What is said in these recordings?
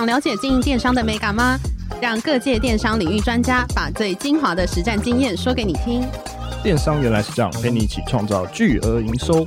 想了解经营电商的美感吗？让各界电商领域专家把最精华的实战经验说给你听。电商原来是这样，陪你一起创造巨额营收。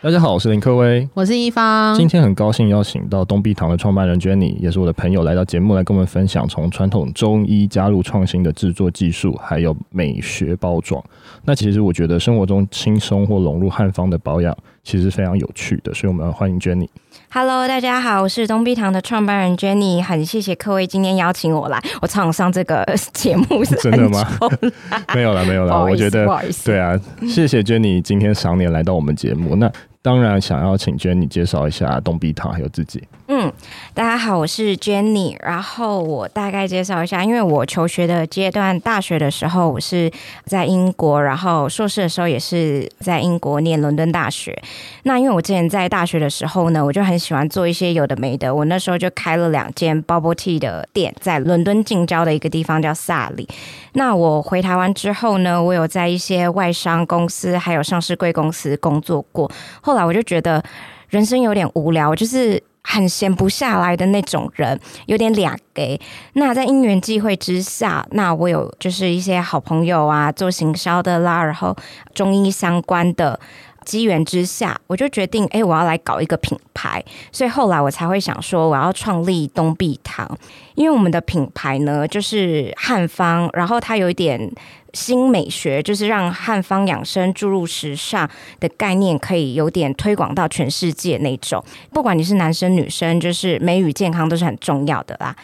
大家好，我是林克威，我是一方。今天很高兴邀请到东碧堂的创办人 Jenny，也是我的朋友，来到节目来跟我们分享从传统中医加入创新的制作技术，还有美学包装。那其实我觉得生活中轻松或融入汉方的保养，其实非常有趣的，所以我们要欢迎 Jenny。Hello，大家好，我是东碧堂的创办人 Jenny，很谢谢各位今天邀请我来，我常上这个节目是真的吗？没有了，没有了，我觉得对啊，谢谢 Jenny 今天赏脸来到我们节目，那。当然，想要请 Jenny 介绍一下东碧堂还有自己。嗯，大家好，我是 Jenny。然后我大概介绍一下，因为我求学的阶段，大学的时候我是在英国，然后硕士的时候也是在英国念伦敦大学。那因为我之前在大学的时候呢，我就很喜欢做一些有的没的。我那时候就开了两间 Bubble Tea 的店，在伦敦近郊的一个地方叫萨里。那我回台湾之后呢，我有在一些外商公司还有上市贵公司工作过。后来我就觉得人生有点无聊，就是很闲不下来的那种人，有点俩给。那在因缘际会之下，那我有就是一些好朋友啊，做行销的啦，然后中医相关的。机缘之下，我就决定，哎、我要来搞一个品牌，所以后来我才会想说，我要创立东碧堂，因为我们的品牌呢，就是汉方，然后它有一点新美学，就是让汉方养生注入时尚的概念，可以有点推广到全世界那种。不管你是男生女生，就是美与健康都是很重要的啦。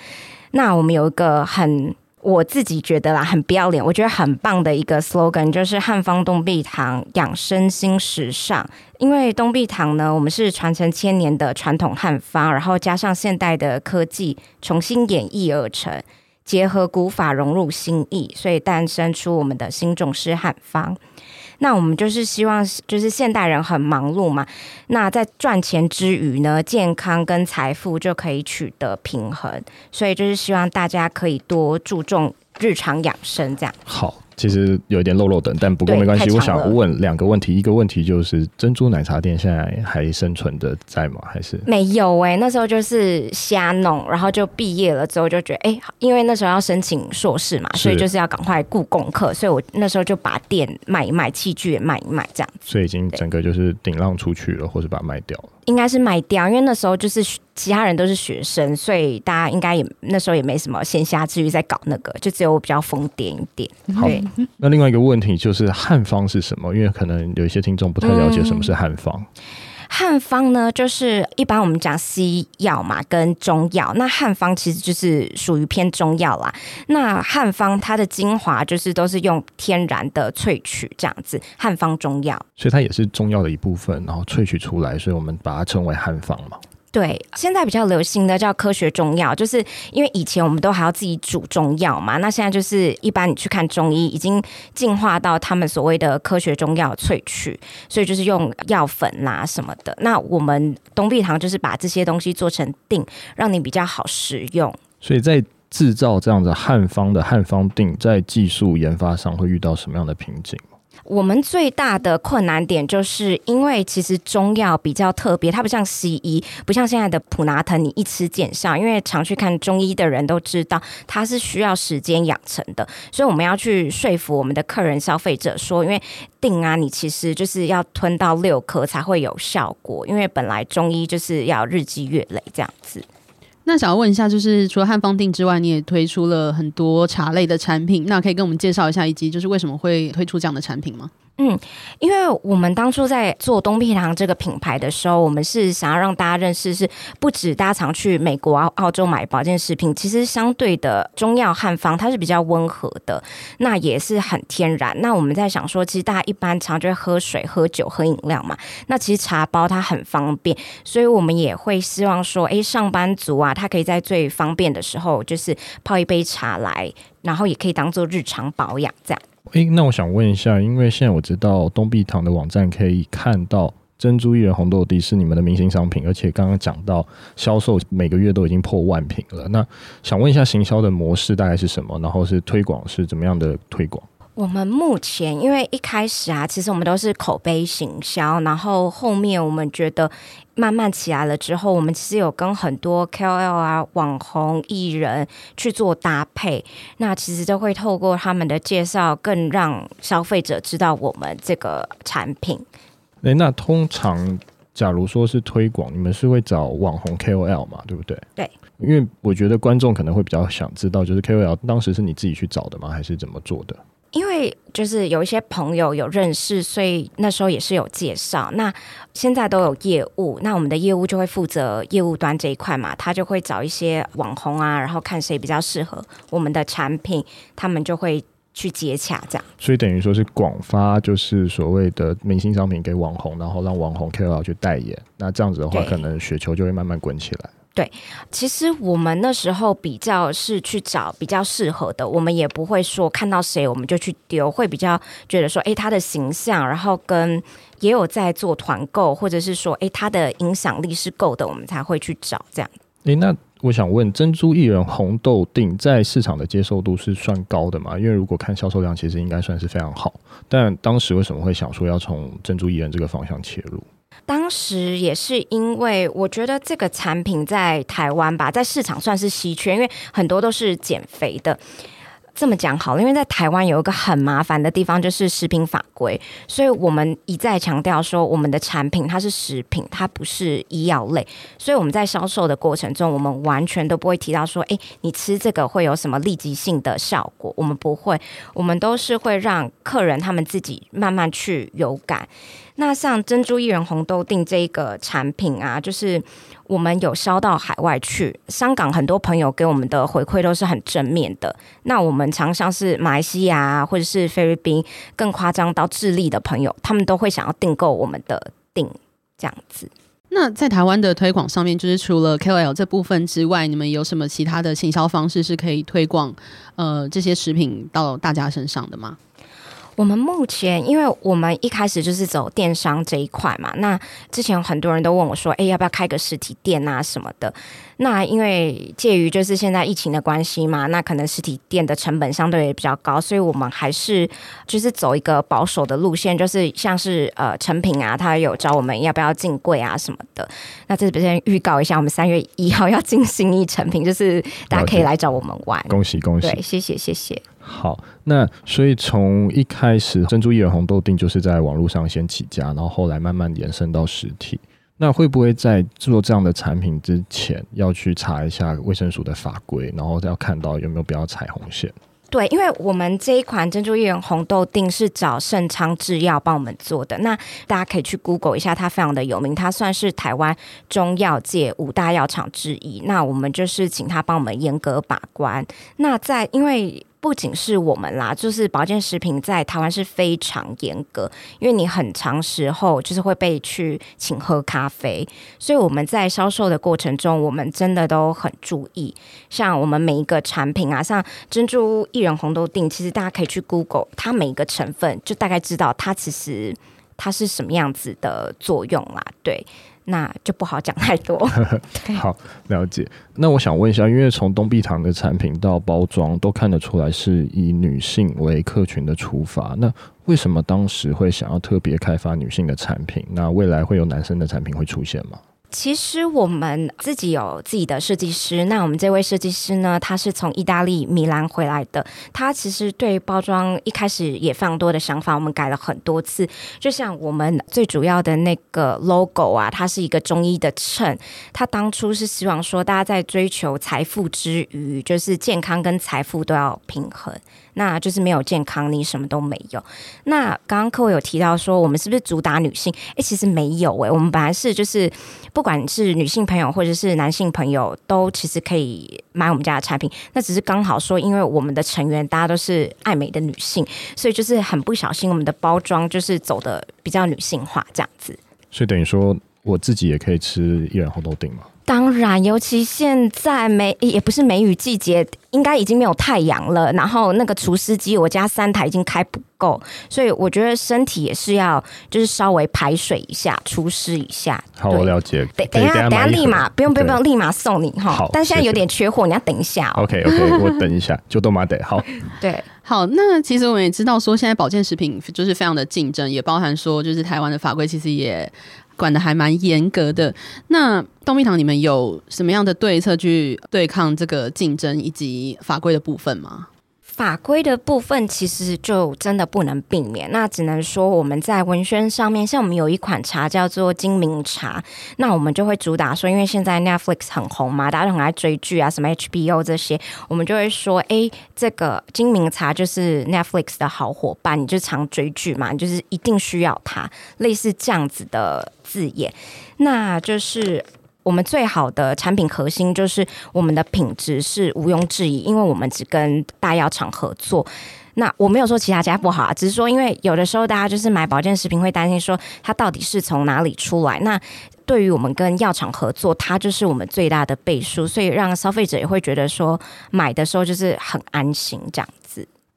那我们有一个很。我自己觉得啦，很不要脸，我觉得很棒的一个 slogan 就是汉方东碧堂养生新时尚。因为东碧堂呢，我们是传承千年的传统汉方，然后加上现代的科技重新演绎而成，结合古法融入新意，所以诞生出我们的新种式汉方。那我们就是希望，就是现代人很忙碌嘛，那在赚钱之余呢，健康跟财富就可以取得平衡，所以就是希望大家可以多注重日常养生，这样。好。其实有一点漏漏等，但不过没关系。我想问两个问题，一个问题就是珍珠奶茶店现在还生存的在吗？还是没有哎、欸？那时候就是瞎弄，然后就毕业了之后就觉得，哎、欸，因为那时候要申请硕士嘛，所以就是要赶快顾功课，所以我那时候就把店卖一卖，器具也卖一卖，这样。所以已经整个就是顶浪出去了，或者把它卖掉了。应该是卖掉，因为那时候就是其他人都是学生，所以大家应该也那时候也没什么闲暇之余在搞那个，就只有我比较疯癫一点。好，那另外一个问题就是汉方是什么？因为可能有一些听众不太了解什么是汉方。嗯汉方呢，就是一般我们讲西药嘛，跟中药。那汉方其实就是属于偏中药啦。那汉方它的精华就是都是用天然的萃取这样子，汉方中药。所以它也是中药的一部分，然后萃取出来，所以我们把它称为汉方嘛。对，现在比较流行的叫科学中药，就是因为以前我们都还要自己煮中药嘛，那现在就是一般你去看中医，已经进化到他们所谓的科学中药萃取，所以就是用药粉啦什么的。那我们东碧堂就是把这些东西做成定，让你比较好食用。所以在制造这样的汉方的汉方定，在技术研发上会遇到什么样的瓶颈？我们最大的困难点就是因为其实中药比较特别，它不像西医，不像现在的普拿疼，你一吃见效。因为常去看中医的人都知道，它是需要时间养成的，所以我们要去说服我们的客人、消费者说，因为定啊，你其实就是要吞到六颗才会有效果，因为本来中医就是要日积月累这样子。那想要问一下，就是除了汉方定之外，你也推出了很多茶类的产品，那可以跟我们介绍一下，以及就是为什么会推出这样的产品吗？嗯，因为我们当初在做东碧堂这个品牌的时候，我们是想要让大家认识，是不止大家常去美国、澳洲买保健食品，其实相对的中药汉方它是比较温和的，那也是很天然。那我们在想说，其实大家一般常就会喝水、喝酒、喝饮料嘛，那其实茶包它很方便，所以我们也会希望说，哎，上班族啊，他可以在最方便的时候，就是泡一杯茶来，然后也可以当做日常保养这样。诶、那我想问一下，因为现在我知道东碧堂的网站可以看到珍珠薏仁红豆迪是你们的明星商品，而且刚刚讲到销售每个月都已经破万瓶了。那想问一下，行销的模式大概是什么？然后是推广是怎么样的推广？我们目前因为一开始啊，其实我们都是口碑行销，然后后面我们觉得。慢慢起来了之后，我们其实有跟很多 KOL 啊、网红艺人去做搭配，那其实都会透过他们的介绍，更让消费者知道我们这个产品。诶，那通常假如说是推广，你们是会找网红 KOL 嘛？对不对？对，因为我觉得观众可能会比较想知道，就是 KOL 当时是你自己去找的吗？还是怎么做的？因为就是有一些朋友有认识，所以那时候也是有介绍。那现在都有业务，那我们的业务就会负责业务端这一块嘛，他就会找一些网红啊，然后看谁比较适合我们的产品，他们就会去接洽这样。所以等于说是广发，就是所谓的明星商品给网红，然后让网红 KOL 去代言。那这样子的话，可能雪球就会慢慢滚起来。对，其实我们那时候比较是去找比较适合的，我们也不会说看到谁我们就去丢，会比较觉得说，哎，他的形象，然后跟也有在做团购，或者是说，哎，他的影响力是够的，我们才会去找这样。哎，那我想问，珍珠薏仁红豆定在市场的接受度是算高的吗？因为如果看销售量，其实应该算是非常好。但当时为什么会想说要从珍珠薏仁这个方向切入？当时也是因为我觉得这个产品在台湾吧，在市场算是稀缺，因为很多都是减肥的。这么讲好了，因为在台湾有一个很麻烦的地方，就是食品法规，所以我们一再强调说，我们的产品它是食品，它不是医药类，所以我们在销售的过程中，我们完全都不会提到说，诶，你吃这个会有什么立即性的效果，我们不会，我们都是会让客人他们自己慢慢去有感。那像珍珠薏仁红豆定这一个产品啊，就是我们有销到海外去，香港很多朋友给我们的回馈都是很正面的。那我们常常是马来西亚或者是菲律宾，更夸张到智利的朋友，他们都会想要订购我们的錠这样子。那在台湾的推广上面，就是除了 KOL 这部分之外，你们有什么其他的行销方式是可以推广呃这些食品到大家身上的吗？我们目前，因为我们一开始就是走电商这一块嘛，那之前很多人都问我说：“哎，要不要开个实体店啊什么的？”那因为介于就是现在疫情的关系嘛，那可能实体店的成本相对也比较高，所以我们还是就是走一个保守的路线，就是像是呃成品啊，他有找我们要不要进柜啊什么的。那这边预告一下，我们三月一号要进新一成品，就是大家可以来找我们玩。恭喜恭喜！对，谢谢谢谢。好，那所以从一开始珍珠薏仁红豆定就是在网络上先起家，然后后来慢慢延伸到实体。那会不会在做这样的产品之前，要去查一下卫生署的法规，然后要看到有没有必要踩红线？对，因为我们这一款珍珠薏仁红豆定是找盛昌制药帮我们做的，那大家可以去 Google 一下，它非常的有名，它算是台湾中药界五大药厂之一。那我们就是请他帮我们严格把关。那在因为。不仅是我们啦，就是保健食品在台湾是非常严格，因为你很长时候就是会被去请喝咖啡，所以我们在销售的过程中，我们真的都很注意。像我们每一个产品啊，像珍珠薏仁红豆定，其实大家可以去 Google，它每一个成分就大概知道它其实它是什么样子的作用啦，对。那就不好讲太多。好，了解。那我想问一下，因为从东碧堂的产品到包装都看得出来是以女性为客群的出发，那为什么当时会想要特别开发女性的产品？那未来会有男生的产品会出现吗？其实我们自己有自己的设计师，那我们这位设计师呢，他是从意大利米兰回来的。他其实对包装一开始也非常多的想法，我们改了很多次。就像我们最主要的那个 logo 啊，它是一个中医的秤。他当初是希望说，大家在追求财富之余，就是健康跟财富都要平衡。那就是没有健康，你什么都没有。那刚刚各位有提到说，我们是不是主打女性？哎，其实没有哎，我们本来是就是，不管是女性朋友或者是男性朋友，都其实可以买我们家的产品。那只是刚好说，因为我们的成员大家都是爱美的女性，所以就是很不小心，我们的包装就是走的比较女性化这样子。所以等于说，我自己也可以吃一兰红豆饼吗？当然，尤其现在梅也不是梅雨季节，应该已经没有太阳了。然后那个除湿机，我家三台已经开不够，所以我觉得身体也是要就是稍微排水一下，除湿一下。好，我了解。等等一下，等下立马不用不用不用，立马送你哈。好，但现在有点缺货，你要等一下哦。OK OK，我等一下，就都马得好。对，好。那其实我们也知道说，现在保健食品就是非常的竞争，也包含说就是台湾的法规其实也。管得还蛮严格的。那东蜜堂，你们有什么样的对策去对抗这个竞争以及法规的部分吗？法规的部分其实就真的不能避免，那只能说我们在文宣上面，像我们有一款茶叫做精明茶，那我们就会主打说，因为现在 Netflix 很红嘛，大家都很爱追剧啊，什么 HBO 这些，我们就会说，哎，这个精明茶就是 Netflix 的好伙伴，你就常追剧嘛，你就是一定需要它，类似这样子的字眼，那就是。我们最好的产品核心就是我们的品质是毋庸置疑，因为我们只跟大药厂合作。那我没有说其他家不好啊，只是说因为有的时候大家就是买保健食品会担心说它到底是从哪里出来。那对于我们跟药厂合作，它就是我们最大的倍数，所以让消费者也会觉得说买的时候就是很安心这样子。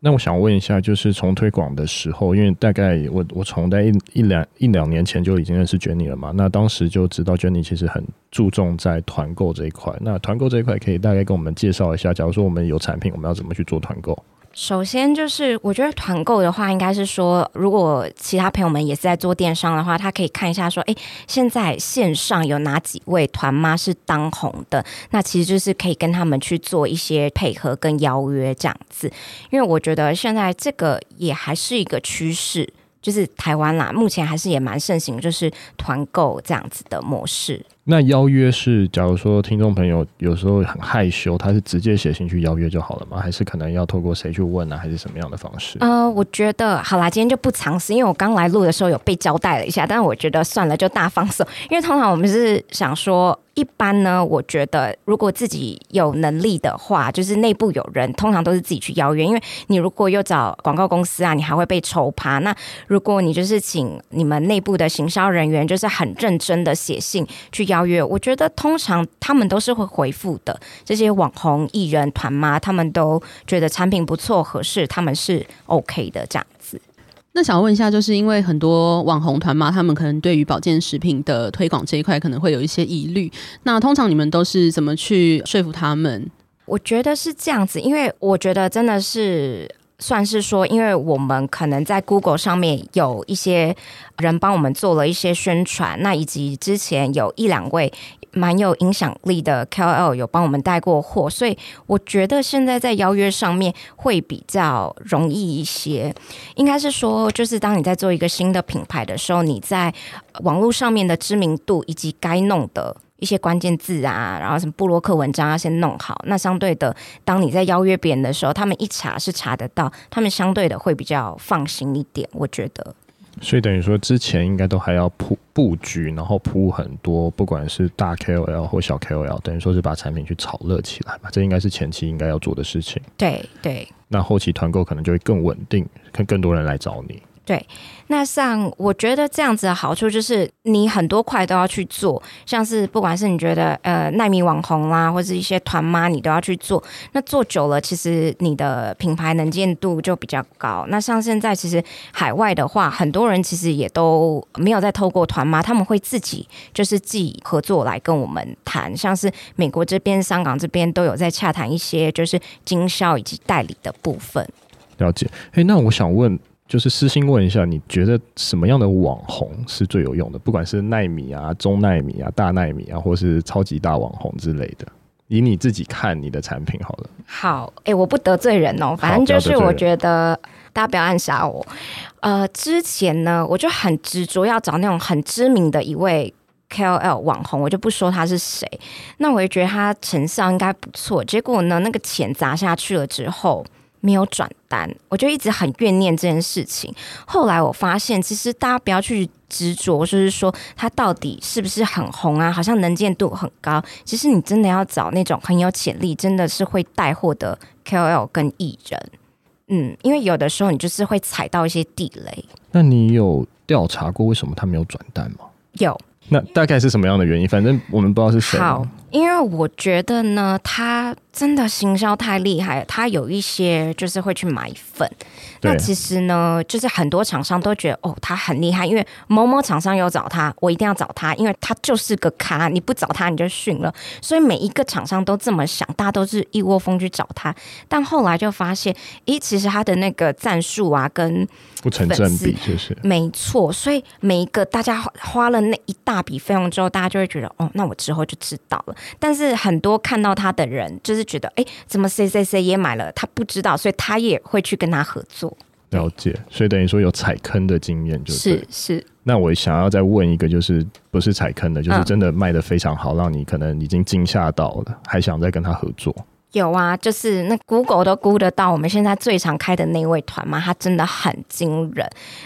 那我想问一下，就是从推广的时候，因为大概我我从在一一两一两年前就已经认识 Jenny 了嘛，那当时就知道 Jenny 其实很注重在团购这一块。那团购这一块可以大概跟我们介绍一下，假如说我们有产品，我们要怎么去做团购？首先就是，我觉得团购的话，应该是说，如果其他朋友们也是在做电商的话，他可以看一下说，哎，现在线上有哪几位团妈是当红的？那其实就是可以跟他们去做一些配合跟邀约这样子。因为我觉得现在这个也还是一个趋势，就是台湾啦，目前还是也蛮盛行，就是团购这样子的模式。那邀约是，假如说听众朋友有时候很害羞，他是直接写信去邀约就好了吗？还是可能要透过谁去问啊？还是什么样的方式？呃，我觉得好啦，今天就不尝试，因为我刚来录的时候有被交代了一下，但是我觉得算了，就大放送，因为通常我们是想说。一般呢，我觉得如果自己有能力的话，就是内部有人，通常都是自己去邀约。因为你如果又找广告公司啊，你还会被抽趴。那如果你就是请你们内部的行销人员，就是很认真的写信去邀约，我觉得通常他们都是会回复的。这些网红艺人团妈，他们都觉得产品不错合适，他们是 OK 的这样子。那想问一下，就是因为很多网红团妈，他们可能对于保健食品的推广这一块可能会有一些疑虑。那通常你们都是怎么去说服他们？我觉得是这样子，因为我觉得真的是算是说，因为我们可能在 Google 上面有一些人帮我们做了一些宣传，那以及之前有一两位。蛮有影响力的 KOL 有帮我们带过货，所以我觉得现在在邀约上面会比较容易一些。应该是说，就是当你在做一个新的品牌的时候，你在网络上面的知名度以及该弄的一些关键字啊，然后什么布洛克文章要先弄好。那相对的，当你在邀约别人的时候，他们一查是查得到，他们相对的会比较放心一点。我觉得。所以等于说，之前应该都还要铺布局，然后铺很多，不管是大 KOL 或小 KOL，等于说是把产品去炒热起来嘛，这应该是前期应该要做的事情。对对。那后期团购可能就会更稳定，看更多人来找你。对，那像我觉得这样子的好处就是，你很多块都要去做，像是不管是你觉得呃奈米网红啦，或者一些团妈，你都要去做。那做久了，其实你的品牌能见度就比较高。那像现在其实海外的话，很多人其实也都没有再透过团妈，他们会自己就是自己合作来跟我们谈，像是美国这边、香港这边都有在洽谈一些就是经销以及代理的部分。了解，哎，那我想问。就是私心问一下，你觉得什么样的网红是最有用的？不管是奈米啊、中奈米啊、大奈米啊，或是超级大网红之类的，以你自己看你的产品好了。好，哎、欸，我不得罪人哦，反正就是我觉得大家不要暗杀我。呃，之前呢，我就很执着要找那种很知名的一位 KOL 网红，我就不说他是谁。那我也觉得他成效应该不错。结果呢，那个钱砸下去了之后。没有转单，我就一直很怨念这件事情。后来我发现，其实大家不要去执着，就是说他到底是不是很红啊，好像能见度很高。其实你真的要找那种很有潜力，真的是会带货的 KOL 跟艺人。嗯，因为有的时候你就是会踩到一些地雷。那你有调查过为什么他没有转单吗？有。那大概是什么样的原因？反正我们不知道是谁。好，因为我觉得呢，他真的行销太厉害了。他有一些就是会去买粉。那其实呢，就是很多厂商都觉得哦，他很厉害，因为某某厂商有找他，我一定要找他，因为他就是个咖。你不找他，你就逊了。所以每一个厂商都这么想，大家都是一窝蜂去找他。但后来就发现，咦，其实他的那个战术啊，跟不成正比，就是没错。所以每一个大家花了那一大笔费用之后，大家就会觉得哦，那我之后就知道了。但是很多看到他的人，就是觉得哎，怎么谁谁谁也买了，他不知道，所以他也会去跟他合作。了解，所以等于说有踩坑的经验，就是是。那我想要再问一个，就是不是踩坑的，就是真的卖的非常好，嗯、让你可能已经惊吓到了，还想再跟他合作。有啊，就是那 Google 都估得到我们现在最常开的那位团嘛，他真的很惊人，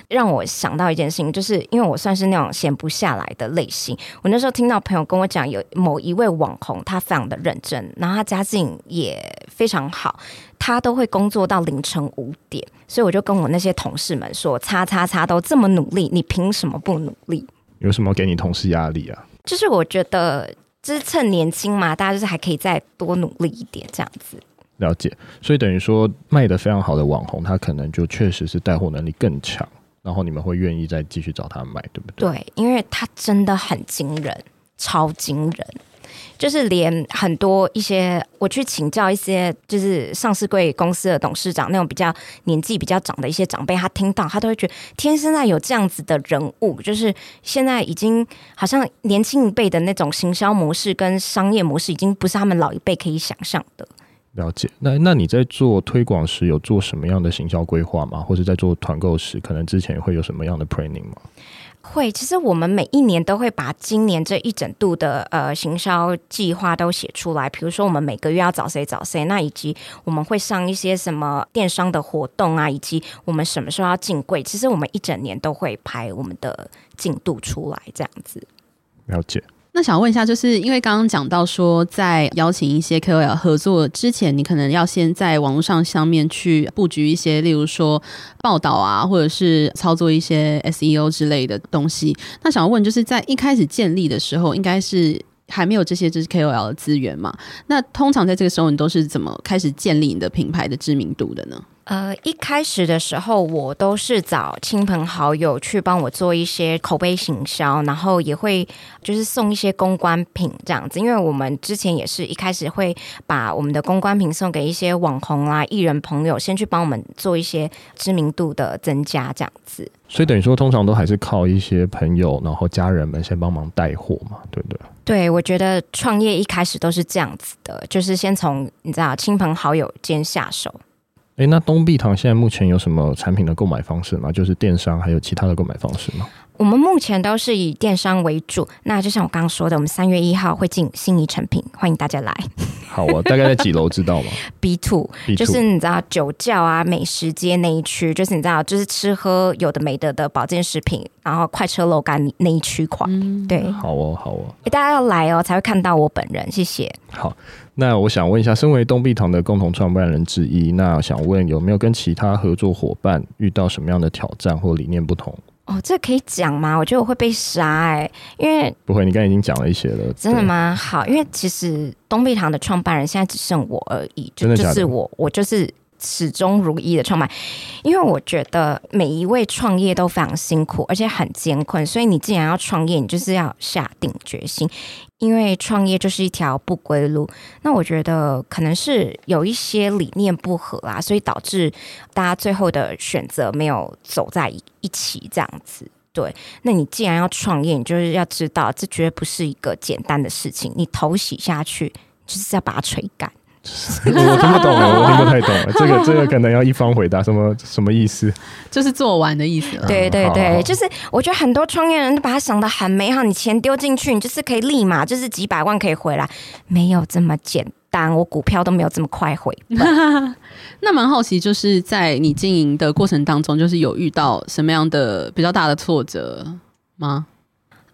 让我想到一件事情，就是因为我算是那种闲不下来的类型，我那时候听到朋友跟我讲，有某一位网红，他非常的认真，然后他家境也非常好，他都会工作到凌晨五点，所以我就跟我那些同事们说，叉叉叉都这么努力，你凭什么不努力？有什么给你同事压力啊？就是我觉得。就是趁年轻嘛，大家就是还可以再多努力一点，这样子。了解，所以等于说卖的非常好的网红，他可能就确实是带货能力更强，然后你们会愿意再继续找他买，对不对？对，因为他真的很惊人，超惊人。就是连很多一些，我去请教一些就是上市贵公司的董事长，那种比较年纪比较长的一些长辈，他听到他都会觉得，天，现在有这样子的人物，就是现在已经好像年轻一辈的那种行销模式跟商业模式，已经不是他们老一辈可以想象的。了解。那那你在做推广时有做什么样的行销规划吗？或者在做团购时，可能之前会有什么样的 planning 吗？会，其实我们每一年都会把今年这一整度的呃行销计划都写出来。比如说，我们每个月要找谁找谁，那以及我们会上一些什么电商的活动啊，以及我们什么时候要进柜。其实我们一整年都会排我们的进度出来，这样子。了解。那想问一下，就是因为刚刚讲到说，在邀请一些 KOL 合作之前，你可能要先在网络上上面去布局一些，例如说报道啊，或者是操作一些 SEO 之类的东西。那想要问，就是在一开始建立的时候，应该是还没有这些就是 KOL 的资源嘛？那通常在这个时候，你都是怎么开始建立你的品牌的知名度的呢？呃，一开始的时候，我都是找亲朋好友去帮我做一些口碑行销，然后也会就是送一些公关品这样子。因为我们之前也是一开始会把我们的公关品送给一些网红啊、艺人朋友，先去帮我们做一些知名度的增加这样子。所以等于说，通常都还是靠一些朋友，然后家人们先帮忙带货嘛，对不对？对，我觉得创业一开始都是这样子的，就是先从你知道亲朋好友间下手。哎，那东碧堂现在目前有什么产品的购买方式吗？就是电商还有其他的购买方式吗？我们目前都是以电商为主。那就像我刚刚说的，我们三月一号会进心仪成品，欢迎大家来。好啊，大概在几楼知道吗？B two，就是你知道酒窖啊、美食街那一区，就是你知道，就是吃喝有的没的的保健食品，然后快车楼干那一区块。嗯，对。好哦，好哦。大家要来哦，才会看到我本人。谢谢。好。那我想问一下，身为东碧堂的共同创办人之一，那想问有没有跟其他合作伙伴遇到什么样的挑战或理念不同？哦，这可以讲吗？我觉得我会被杀哎、欸，因为不会，你刚才已经讲了一些了。真的吗？好，因为其实东碧堂的创办人现在只剩我而已，就就是我，我就是。始终如一的创办？因为我觉得每一位创业都非常辛苦，而且很艰困，所以你既然要创业，你就是要下定决心。因为创业就是一条不归路。那我觉得可能是有一些理念不合啊，所以导致大家最后的选择没有走在一起这样子。对，那你既然要创业，你就是要知道，这绝不是一个简单的事情。你头洗下去，就是要把它吹干。我听不懂了，我听不太懂了。这个这个可能要一方回答，什么什么意思？就是做完的意思了。对对对，好好好就是我觉得很多创业人都把它想的很美好，你钱丢进去，你就是可以立马就是几百万可以回来，没有这么简单。我股票都没有这么快回。那蛮好奇，就是在你经营的过程当中，就是有遇到什么样的比较大的挫折吗？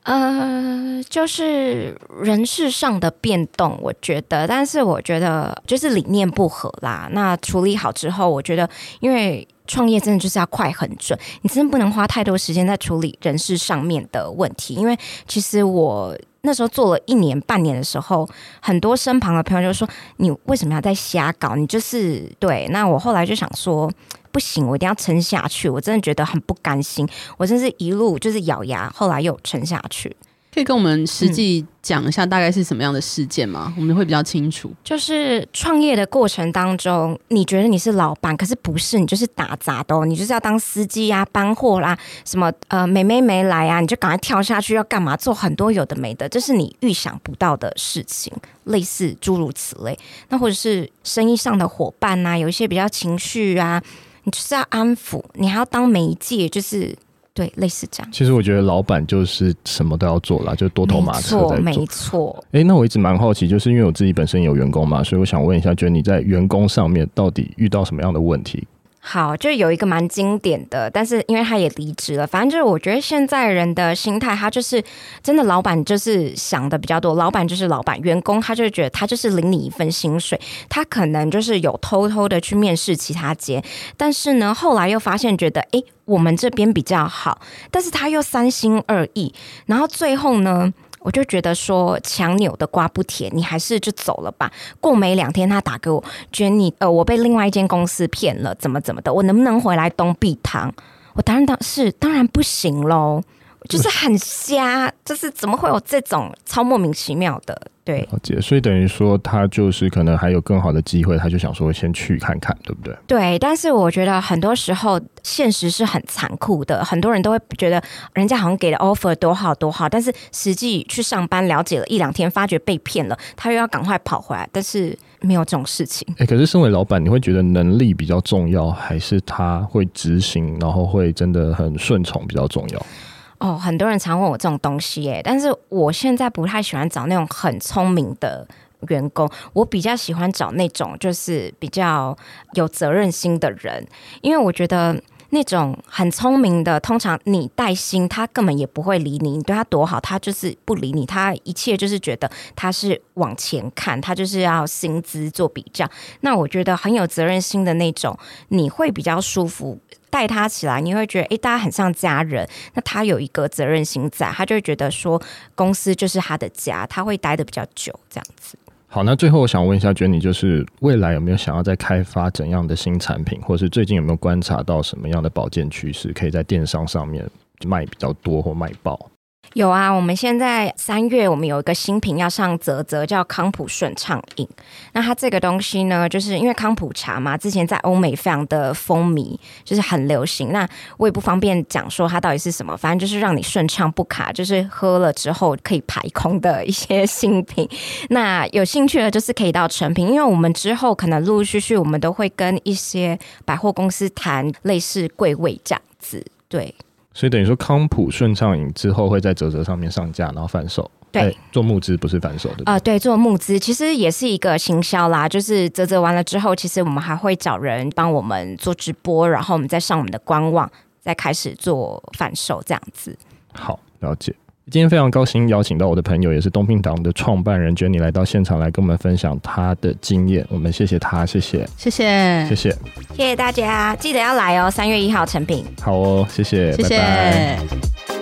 呃，就是人事上的变动，我觉得，但是我觉得就是理念不合啦。那处理好之后，我觉得，因为创业真的就是要快很准，你真的不能花太多时间在处理人事上面的问题。因为其实我那时候做了一年半年的时候，很多身旁的朋友就说：“你为什么要在瞎搞？你就是对。”那我后来就想说。不行，我一定要撑下去。我真的觉得很不甘心，我真是一路就是咬牙，后来又撑下去。可以跟我们实际讲一下大概是什么样的事件吗？嗯、我们会比较清楚。就是创业的过程当中，你觉得你是老板，可是不是，你就是打杂的，你就是要当司机啊、搬货啦，什么呃，妹妹没来啊，你就赶快跳下去要干嘛？做很多有的没的，这是你预想不到的事情，类似诸如此类。那或者是生意上的伙伴啊，有一些比较情绪啊。你就是要安抚，你还要当媒介，就是对，类似这样。其实我觉得老板就是什么都要做啦，就多头马车在做。没错。哎、欸，那我一直蛮好奇，就是因为我自己本身有员工嘛，所以我想问一下，觉得你在员工上面到底遇到什么样的问题？好，就有一个蛮经典的，但是因为他也离职了，反正就是我觉得现在人的心态，他就是真的，老板就是想的比较多，老板就是老板，员工他就觉得他就是领你一份薪水，他可能就是有偷偷的去面试其他间，但是呢，后来又发现觉得，诶，我们这边比较好，但是他又三心二意，然后最后呢，我就觉得说，强扭的瓜不甜，你还是就走了吧。过没两天，他打给我觉得你呃，我被另外一间公司骗了，怎么怎么的，我能不能回来东碧堂？我当然当是当然不行喽。就是很瞎，就是怎么会有这种超莫名其妙的？对，所以等于说他就是可能还有更好的机会，他就想说先去看看，对不对？对，但是我觉得很多时候现实是很残酷的，很多人都会觉得人家好像给的 offer 多好多好，但是实际去上班了解了一两天，发觉被骗了，他又要赶快跑回来，但是没有这种事情。哎、欸，可是身为老板，你会觉得能力比较重要，还是他会执行，然后会真的很顺从比较重要？哦，很多人常问我这种东西耶，但是我现在不太喜欢找那种很聪明的员工，我比较喜欢找那种就是比较有责任心的人，因为我觉得那种很聪明的，通常你带薪，他根本也不会理你，你对他多好，他就是不理你，他一切就是觉得他是往前看，他就是要薪资做比较。那我觉得很有责任心的那种，你会比较舒服。带他起来，你会觉得，诶，大家很像家人。那他有一个责任心在，他就会觉得说，公司就是他的家，他会待得比较久，这样子。好，那最后我想问一下，Jenny，就是未来有没有想要再开发怎样的新产品，或是最近有没有观察到什么样的保健趋势，可以在电商上面卖比较多或卖爆？有啊，我们现在三月我们有一个新品要上泽泽，叫康普顺畅饮。那它这个东西呢，就是因为康普茶嘛，之前在欧美非常的风靡，就是很流行。那我也不方便讲说它到底是什么，反正就是让你顺畅不卡，就是喝了之后可以排空的一些新品。那有兴趣的，就是可以到成品，因为我们之后可能陆陆续续我们都会跟一些百货公司谈类似柜位这样子，对。所以等于说，康普顺畅饮之后会在泽泽上面上架，然后贩售。对、欸，做募资不是反售的。啊、呃，对，做募资其实也是一个行销啦。就是泽泽完了之后，其实我们还会找人帮我们做直播，然后我们再上我们的官网，再开始做反售这样子。好，了解。今天非常高兴邀请到我的朋友，也是东平党的创办人 Jenny 来到现场来跟我们分享她的经验。我们谢谢她，谢谢，谢谢，谢谢，谢谢大家，记得要来哦，三月一号成品。好哦，谢谢，谢谢。拜拜。